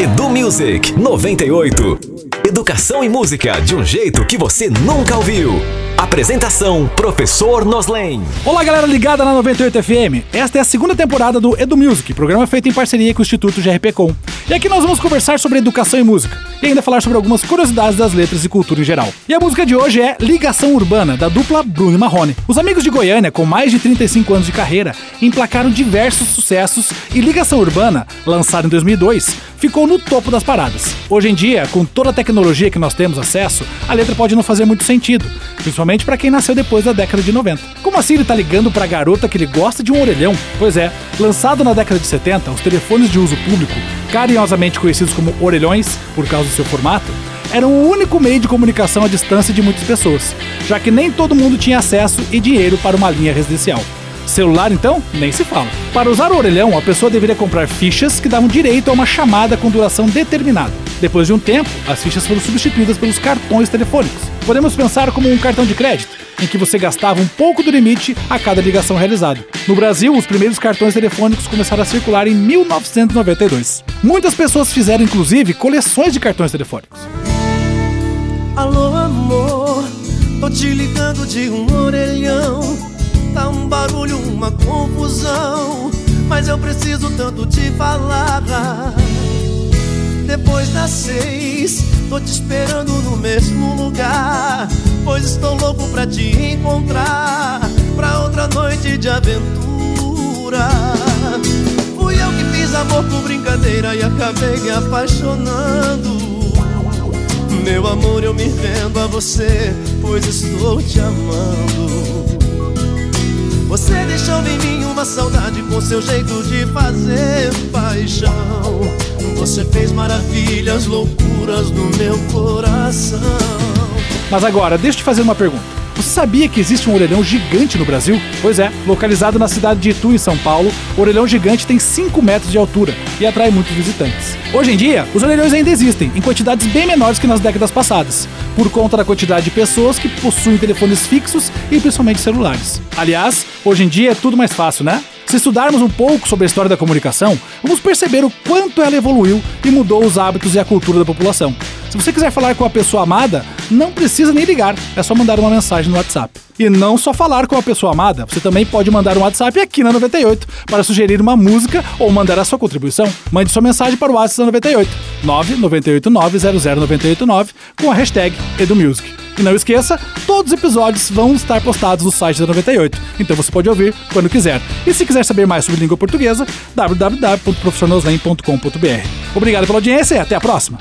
Edu Music 98. Educação e música de um jeito que você nunca ouviu. Apresentação: Professor Noslen. Olá, galera ligada na 98 FM. Esta é a segunda temporada do Edu Music, programa feito em parceria com o Instituto GRPcom. E aqui nós vamos conversar sobre educação e música, e ainda falar sobre algumas curiosidades das letras e cultura em geral. E a música de hoje é Ligação Urbana, da dupla Bruno e Marrone. Os amigos de Goiânia, com mais de 35 anos de carreira, emplacaram diversos sucessos e Ligação Urbana, lançada em 2002, ficou no topo das paradas. Hoje em dia, com toda a tecnologia que nós temos acesso, a letra pode não fazer muito sentido, principalmente para quem nasceu depois da década de 90. Como assim ele tá ligando pra garota que ele gosta de um orelhão? Pois é, lançado na década de 70, os telefones de uso público, carinhosamente conhecidos como orelhões por causa do seu formato, eram o único meio de comunicação à distância de muitas pessoas, já que nem todo mundo tinha acesso e dinheiro para uma linha residencial. Celular, então, nem se fala. Para usar o orelhão, a pessoa deveria comprar fichas que davam direito a uma chamada com duração determinada. Depois de um tempo, as fichas foram substituídas pelos cartões telefônicos. Podemos pensar como um cartão de crédito, em que você gastava um pouco do limite a cada ligação realizada. No Brasil, os primeiros cartões telefônicos começaram a circular em 1992. Muitas pessoas fizeram, inclusive, coleções de cartões telefônicos. Alô, amor, tô te ligando de um orelhão. Tá um barulho, uma confusão Mas eu preciso tanto te falar. Depois das seis Tô te esperando no mesmo lugar Pois estou louco pra te encontrar Pra outra noite de aventura. Fui eu que fiz amor por brincadeira E acabei me apaixonando. Meu amor, eu me rendo a você Pois estou te amando você deixou em mim uma saudade com seu jeito de fazer paixão. Você fez maravilhas, loucuras no meu coração. Mas agora, deixa eu te fazer uma pergunta. Você sabia que existe um orelhão gigante no Brasil? Pois é, localizado na cidade de Itu, em São Paulo, o orelhão gigante tem 5 metros de altura e atrai muitos visitantes. Hoje em dia, os orelhões ainda existem, em quantidades bem menores que nas décadas passadas, por conta da quantidade de pessoas que possuem telefones fixos e principalmente celulares. Aliás, hoje em dia é tudo mais fácil, né? Se estudarmos um pouco sobre a história da comunicação, vamos perceber o quanto ela evoluiu e mudou os hábitos e a cultura da população. Se você quiser falar com a pessoa amada, não precisa nem ligar, é só mandar uma mensagem no WhatsApp. E não só falar com a pessoa amada, você também pode mandar um WhatsApp aqui na 98 para sugerir uma música ou mandar a sua contribuição. Mande sua mensagem para o WhatsApp 98 998900989 com a hashtag EduMusic. E não esqueça, todos os episódios vão estar postados no site da 98, então você pode ouvir quando quiser. E se quiser saber mais sobre língua portuguesa, www.professornoslen.com.br. Obrigado pela audiência e até a próxima!